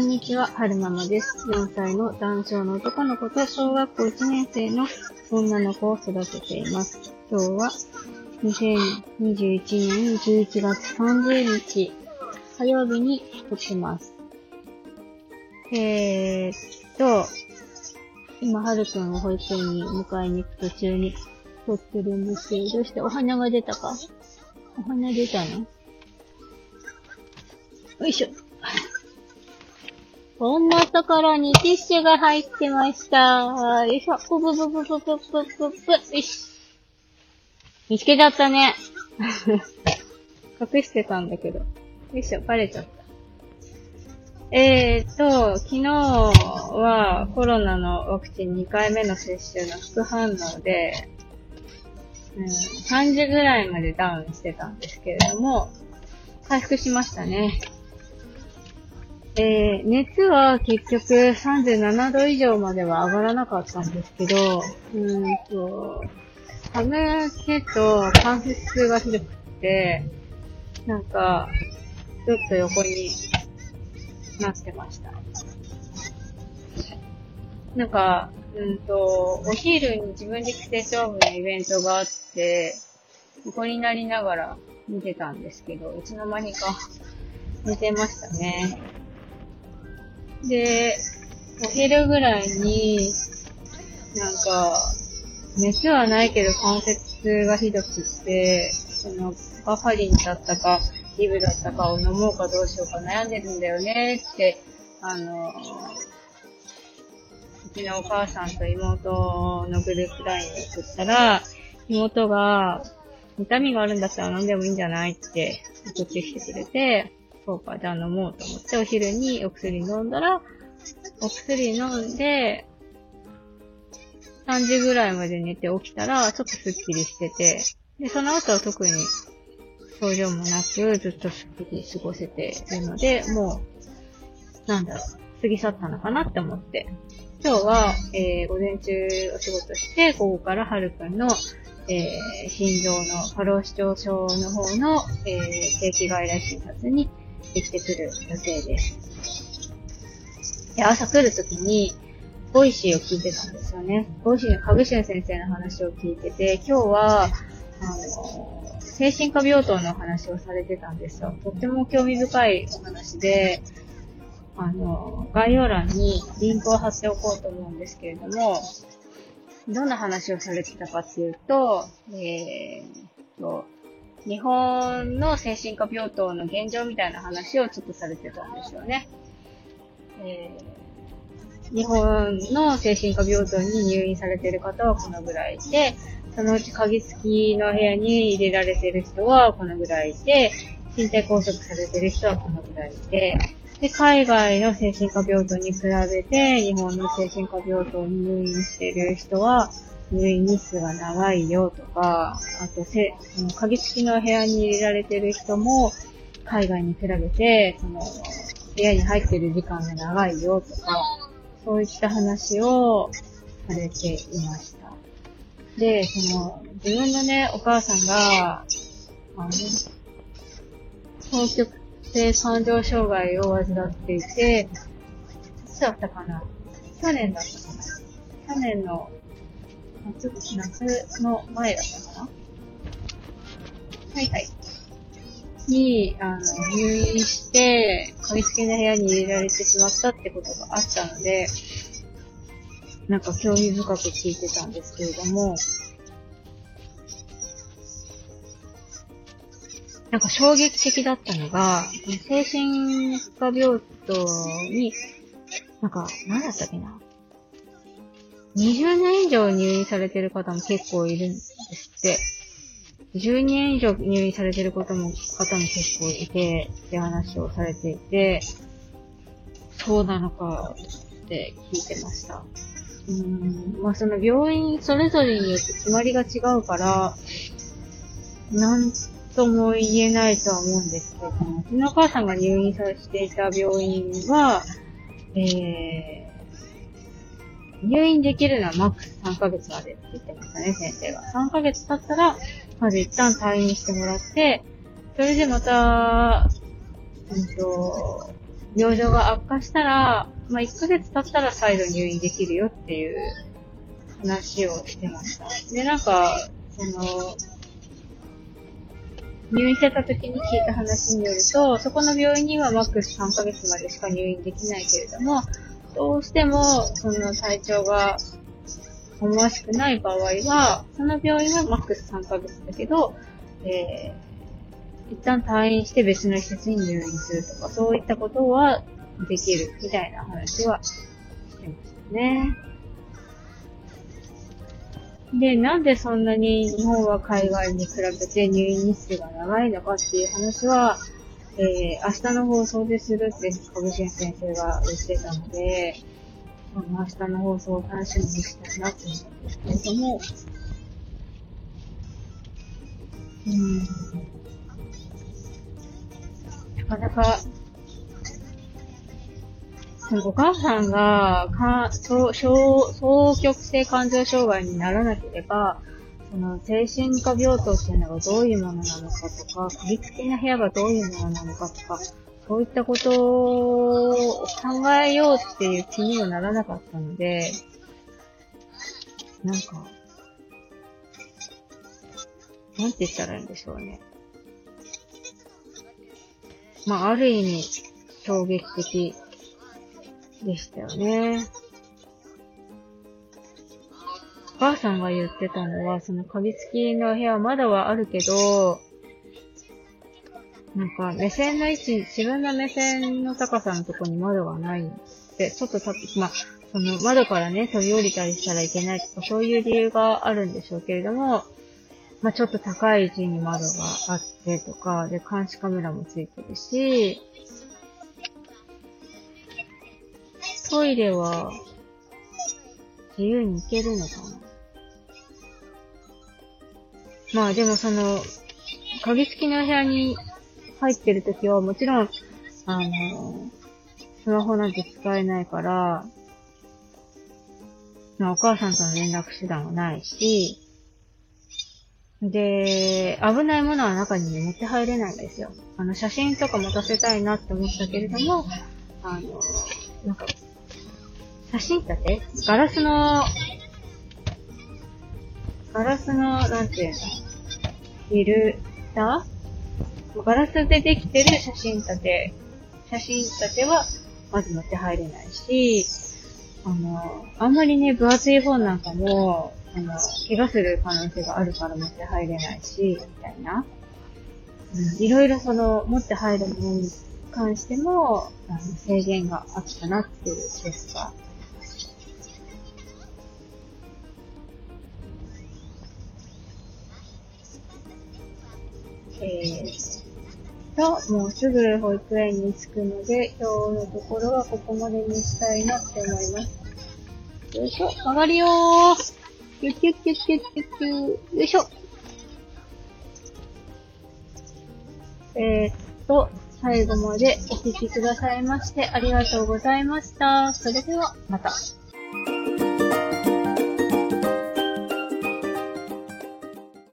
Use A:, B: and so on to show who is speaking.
A: んにちは、はるままです。4歳の男性の男の子と小学校1年生の女の子を育てています。今日は2021年11月30日火曜日に撮ってます。えーっと、今、はるくんを保育園に迎えに行く途中に撮ってるんですけど、どうして？お花が出たか？お花出たの？よいしょ。こんなところにティッシュが入ってました。よいしょ。ぷぷぷぷぷぷぷぷぷ。よし。見つけちゃったね。隠してたんだけど。よいしょ。バレちゃった。えーと、昨日はコロナのワクチン2回目の接種の副反応で、うん、3時ぐらいまでダウンしてたんですけれども、回復しましたね。えー、熱は結局37度以上までは上がらなかったんですけど、うーんと、寒気と関節痛がひどくて、なんか、ちょっと横になってました。なんか、うんと、お昼に自分で着て勝負のイベントがあって、横になりながら見てたんですけど、いつの間にか寝てましたね。で、お昼ぐらいに、なんか、熱はないけど関節痛がひどくって、その、バファリンだったか、リブだったかを飲もうかどうしようか悩んでるんだよねって、あの、うちのお母さんと妹のグループラインに送ったら、妹が、痛みがあるんだったら飲んでもいいんじゃないって送ってきてくれて、そうか、じゃあ飲もうと思って、お昼にお薬飲んだら、お薬飲んで、3時ぐらいまで寝て起きたら、ちょっとスッキリしてて、で、その後は特に症状もなく、ずっとスッキリ過ごせてるので、もう、なんだろう、過ぎ去ったのかなって思って。今日は、えー、午前中お仕事して、午後からはるくんの、えー、心臓の過労死症症の方の、えー、定期外来診察に行ってくる予定です。で、朝来るときに、 Voicyを聞いてたんですよね。 Voicyのカグシュン先生の話を聞いてて、今日は、あの、精神科病棟の話をされてたんですよ。とっても興味深いお話で、あの、概要欄にリンクを貼っておこうと思うんですけれども、どんな話をされてたかっていうと、えー、と、日本の精神科病棟の現状みたいな話をちょっとされてたんですよね。えー、日本の精神科病棟に入院されてる方はこのぐらいで、そのうち鍵付きの部屋に入れられてる人はこのぐらいで、身体拘束されてる人はこのぐらいで、で、海外の精神科病棟に比べて、日本の精神科病棟に入院している人は、入院日数が長いよとか、あとせ、その鍵付きの部屋に入れられてる人も、海外に比べて、その、部屋に入ってる時間が長いよとか、そういった話をされていました。で、その、自分のね、お母さんが、あの、双極性感情障害を患っていて、いつだったかな？去年だったかな？去年の夏、夏の前だったかな？はいはい。に、あの、入院して、鍵付けの部屋に入れられてしまったってことがあったので、なんか興味深く聞いてたんですけれども、なんか衝撃的だったのが、精神科病棟に、なんか、何だったっけな？20年以上入院されてる方も結構いるんですって。10年以上入院されてる方も、方も結構いて、って話をされていて、そうなのかって聞いてました。うん、まあその病院それぞれによって決まりが違うから、なんとも言えないとは思うんですけども、うちのお母さんが入院させていた病院は、えー、入院できるのはマックス3ヶ月までって言ってましたね、先生が。3ヶ月経ったら、まず一旦退院してもらって、それでまた、うんと、病状が悪化したら、まあ、1ヶ月経ったら再度入院できるよっていう話をしてました。で、なんか、その、入院してた時に聞いた話によると、そこの病院にはマックス3ヶ月までしか入院できないけれども、どうしても、その体調が思わしくない場合は、その病院はマックス3ヶ月だけど、えー、一旦退院して別の施設に入院するとか、そういったことはできるみたいな話はしてましたね。で、なんでそんなに日本は海外に比べて入院日数が長いのかっていう話は、えー、明日の放送でするって、小口先生が言ってたので、その明日の放送を楽しみにしたいなって思うんですけれども、うん。なかなか、お母さんが、か、双、双極性感情障害にならなければ、その精神科病棟っていうのがどういうものなのかとか、鍵付きな部屋がどういうものなのかとか、そういったことを考えようっていう気にはならなかったので、なんか、なんて言ったらいいんでしょうね。まあ、ある意味、衝撃的でしたよね。さんが言ってたのは、その鍵付きの部屋まだはあるけど、なんか目線の位置、自分の目線の高さのとこに窓がない。って、ちょっとた、まあ、その窓からね、飛び降りたりしたらいけないとか、そういう理由があるんでしょうけれども、まあ、ちょっと高い位置に窓があってとか、で、監視カメラもついてるし、トイレは自由に行けるのかな？まあでもその、鍵付きの部屋に入ってるときはもちろん、あの、スマホなんて使えないから、まあお母さんとの連絡手段はないし、で、危ないものは中に持って入れないんですよ。あの、写真とか持たせたいなって思ったけれども、あの、なんか、写真立て？ガラスの、ガラスの、なんていうのフィルター？ガラスでできてる写真立て、写真立ては、まず持って入れないし、あの、あんまりね、分厚い本なんかも、あの、怪我する可能性があるから持って入れないし、みたいな。うん、いろいろその、持って入るものに関しても、あの、制限があったなっていうケースえー、と、もうすぐ保育園に着くので、今日のところはここまでにしたいなって思います。よいしょ、曲がりよー。キュッキュッキュッキュッキュッキュ。よいしょ。えー、っと、最後までお聴きくださいましてありがとうございました。それでは、また。